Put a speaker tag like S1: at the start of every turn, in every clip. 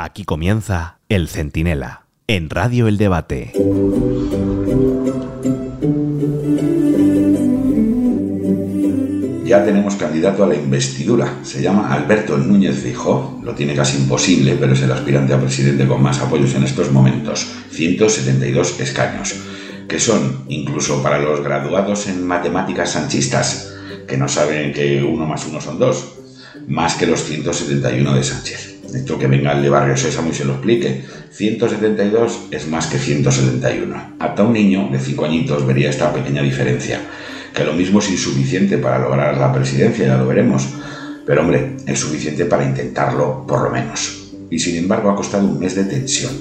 S1: Aquí comienza El Centinela, en Radio El Debate.
S2: Ya tenemos candidato a la investidura. Se llama Alberto Núñez Fijó. Lo tiene casi imposible, pero es el aspirante a presidente con más apoyos en estos momentos. 172 escaños. Que son, incluso para los graduados en matemáticas sanchistas, que no saben que uno más uno son dos, más que los 171 de Sánchez. Esto que venga el de Barrio Sésamo y se lo explique. 172 es más que 171. Hasta un niño de 5 añitos vería esta pequeña diferencia, que lo mismo es insuficiente para lograr la presidencia, ya lo veremos. Pero hombre, es suficiente para intentarlo por lo menos. Y sin embargo ha costado un mes de tensión.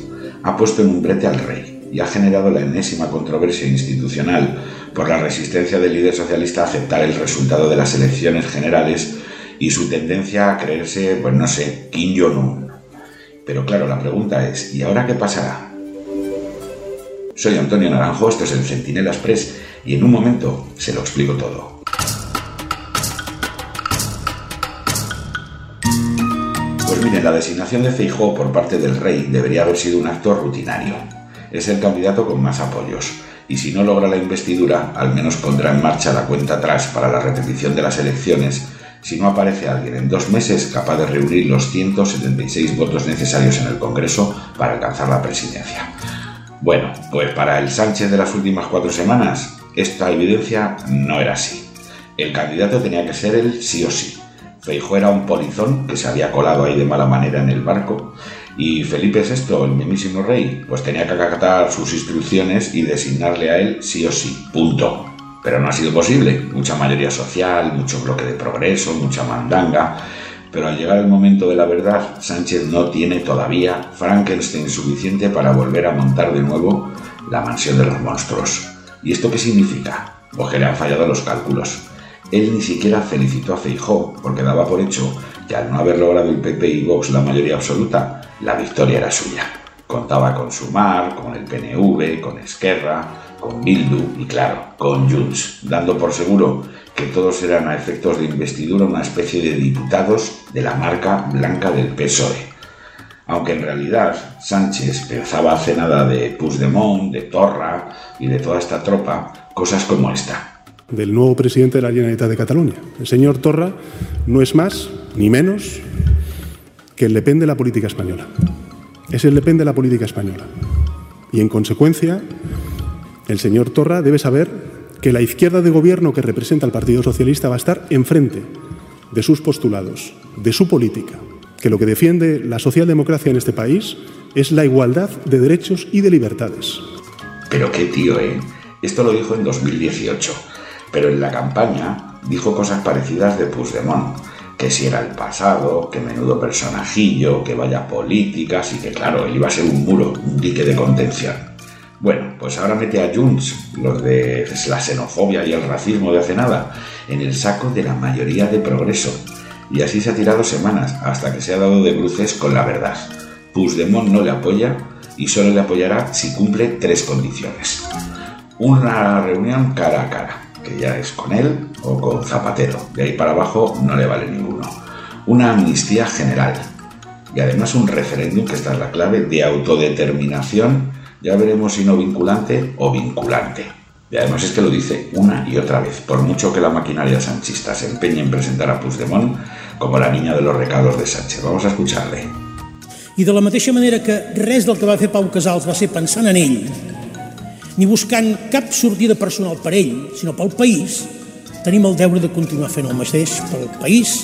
S2: Ha puesto en un brete al rey y ha generado la enésima controversia institucional por la resistencia del líder socialista a aceptar el resultado de las elecciones generales y su tendencia a creerse, pues no sé, Kim Jong-un. Pero claro, la pregunta es, ¿y ahora qué pasará? Soy Antonio Naranjo, esto es el Centinela Express y en un momento se lo explico todo. Pues miren, la designación de Feijóo por parte del rey debería haber sido un acto rutinario. Es el candidato con más apoyos y si no logra la investidura, al menos pondrá en marcha la cuenta atrás para la repetición de las elecciones si no aparece alguien en dos meses capaz de reunir los 176 votos necesarios en el Congreso para alcanzar la presidencia. Bueno, pues para el Sánchez de las últimas cuatro semanas, esta evidencia no era así. El candidato tenía que ser él sí o sí. Feijóo era un polizón que se había colado ahí de mala manera en el barco y Felipe VI, el mismísimo rey, pues tenía que acatar sus instrucciones y designarle a él sí o sí. Punto. Pero no ha sido posible. Mucha mayoría social, mucho bloque de progreso, mucha mandanga. Pero al llegar el momento de la verdad, Sánchez no tiene todavía Frankenstein suficiente para volver a montar de nuevo la mansión de los monstruos. ¿Y esto qué significa? Pues que le han fallado los cálculos. Él ni siquiera felicitó a Feijó porque daba por hecho que al no haber logrado el PP y Vox la mayoría absoluta, la victoria era suya. Contaba con Sumar, con el PNV, con Esquerra, con Bildu y claro, con Junts, dando por seguro que todos eran a efectos de investidura una especie de diputados de la marca blanca del PSOE. Aunque en realidad Sánchez pensaba hace nada de Puigdemont, de Torra y de toda esta tropa, cosas como esta.
S3: Del nuevo presidente de la Generalitat de Cataluña. El señor Torra no es más ni menos que el Le Pen de la política española. Es el Le Pen de la política española. Y en consecuencia, el señor Torra debe saber que la izquierda de gobierno que representa al Partido Socialista va a estar enfrente de sus postulados, de su política, que lo que defiende la socialdemocracia en este país es la igualdad de derechos y de libertades.
S2: Pero qué tío, ¿eh? Esto lo dijo en 2018, pero en la campaña dijo cosas parecidas de Puigdemont, que si era el pasado, que menudo personajillo, que vaya políticas y que claro, él iba a ser un muro, un dique de contención. Bueno, pues ahora mete a Junts, los de la xenofobia y el racismo de hace nada, en el saco de la mayoría de progreso. Y así se ha tirado semanas hasta que se ha dado de bruces con la verdad. Puigdemont no le apoya y solo le apoyará si cumple tres condiciones. Una reunión cara a cara, ya es con él o con Zapatero. De ahí para abajo no le vale ninguno. Una amnistía general. Y además un referéndum, que esta es la clave, de autodeterminación ya veremos si no vinculante o vinculante. Y además es que lo dice una y otra vez, por mucho que la maquinaria sanchista se empeñe en presentar a Puigdemont como la niña de los recados de Sánchez. Vamos a escucharle.
S4: I de la mateixa manera que res del que va fer Pau Casals va ser pensant en ell, ni buscant cap sortida personal per ell, sinó pel país, tenim el deure de continuar fent el mateix pel país,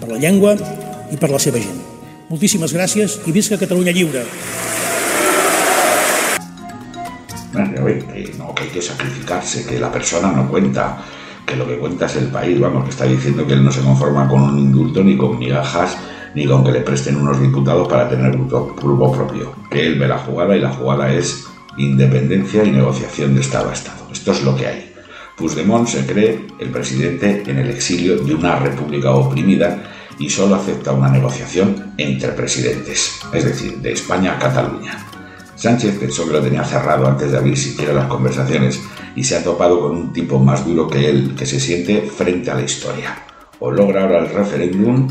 S4: per la llengua i per la seva gent. Moltíssimes gràcies i visca Catalunya lliure.
S2: que no, que hay que sacrificarse, que la persona no cuenta, que lo que cuenta es el país, vamos, que está diciendo que él no se conforma con un indulto ni con migajas, ni con que le presten unos diputados para tener grupo, grupo propio, que él ve la jugada y la jugada es independencia y negociación de Estado a Estado. Esto es lo que hay. Puigdemont se cree el presidente en el exilio de una república oprimida y solo acepta una negociación entre presidentes, es decir, de España a Cataluña. Sánchez pensó que lo tenía cerrado antes de abrir siquiera las conversaciones y se ha topado con un tipo más duro que él, que se siente frente a la historia. O logra ahora el referéndum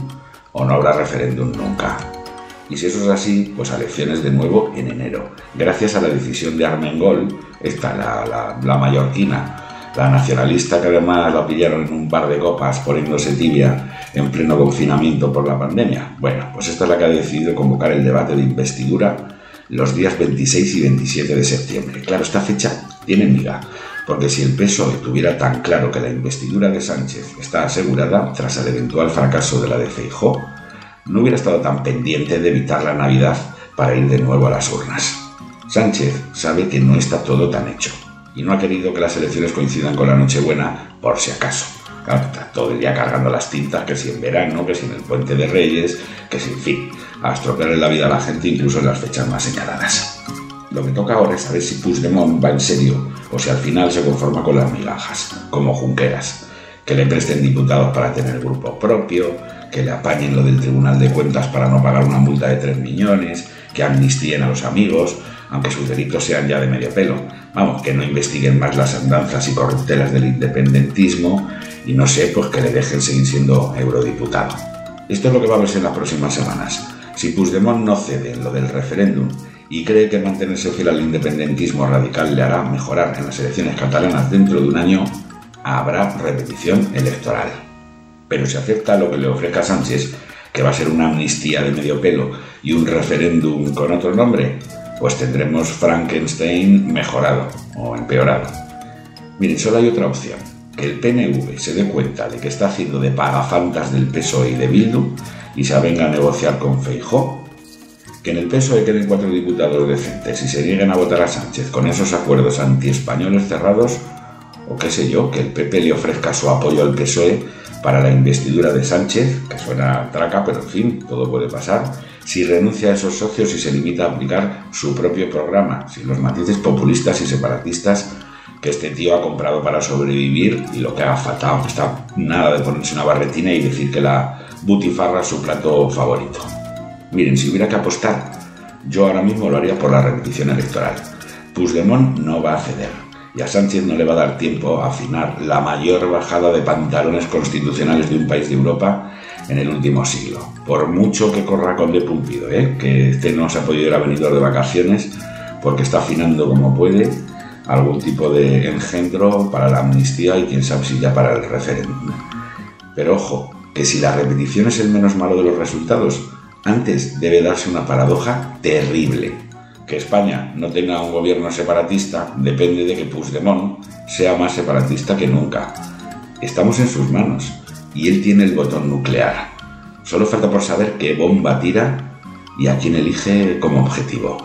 S2: o no habrá referéndum nunca. Y si eso es así, pues a elecciones de nuevo en enero. Gracias a la decisión de Armengol, esta, la, la, la mallorquina, la nacionalista que además la pillaron en un bar de copas poniéndose tibia en pleno confinamiento por la pandemia. Bueno, pues esta es la que ha decidido convocar el debate de investidura los días 26 y 27 de septiembre. Claro, esta fecha tiene miga, porque si el PSOE tuviera tan claro que la investidura de Sánchez está asegurada tras el eventual fracaso de la de Feijó, no hubiera estado tan pendiente de evitar la Navidad para ir de nuevo a las urnas. Sánchez sabe que no está todo tan hecho y no ha querido que las elecciones coincidan con la Nochebuena por si acaso. Está todo el día cargando las tintas, que si en verano, que si en el Puente de Reyes, que si en fin, a estropearle la vida a la gente incluso en las fechas más señaladas. Lo que toca ahora es saber si Puigdemont va en serio o si al final se conforma con las migajas, como Junqueras, que le presten diputados para tener grupo propio, que le apañen lo del Tribunal de Cuentas para no pagar una multa de 3 millones, que amnistíen a los amigos, aunque sus delitos sean ya de medio pelo. Vamos, que no investiguen más las andanzas y corruptelas del independentismo y no sé, pues que le dejen seguir siendo eurodiputado. Esto es lo que va a verse en las próximas semanas. Si Puigdemont no cede en lo del referéndum y cree que mantenerse fiel al independentismo radical le hará mejorar en las elecciones catalanas dentro de un año, habrá repetición electoral. Pero si acepta lo que le ofrezca Sánchez, que va a ser una amnistía de medio pelo y un referéndum con otro nombre, pues tendremos Frankenstein mejorado o empeorado. Miren, solo hay otra opción, que el PNV se dé cuenta de que está haciendo de pagafantas del PSOE y de Bildu y se venga a negociar con Feijó, que en el PSOE queden cuatro diputados decentes y se nieguen a votar a Sánchez con esos acuerdos antiespañoles cerrados, o qué sé yo, que el PP le ofrezca su apoyo al PSOE para la investidura de Sánchez, que suena traca, pero en fin, todo puede pasar, si renuncia a esos socios y se limita a aplicar su propio programa, sin los matices populistas y separatistas que este tío ha comprado para sobrevivir y lo que ha faltado está nada de ponerse una barretina y decir que la butifarra es su plato favorito. Miren, si hubiera que apostar, yo ahora mismo lo haría por la repetición electoral. Puigdemont no va a ceder y a Sánchez no le va a dar tiempo a afinar la mayor bajada de pantalones constitucionales de un país de Europa en el último siglo. Por mucho que corra con de Pumpido, ¿eh? que este no se ha podido ir a venir de vacaciones porque está afinando como puede algún tipo de engendro para la amnistía y quién sabe si ya para el referéndum. Pero ojo, que si la repetición es el menos malo de los resultados, antes debe darse una paradoja terrible. Que España no tenga un gobierno separatista depende de que Puigdemont sea más separatista que nunca. Estamos en sus manos y él tiene el botón nuclear. Solo falta por saber qué bomba tira y a quién elige como objetivo,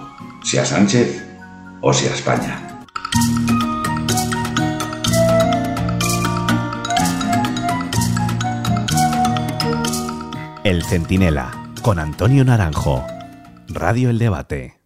S2: si a Sánchez o si a España.
S1: El Centinela, con Antonio Naranjo. Radio El Debate.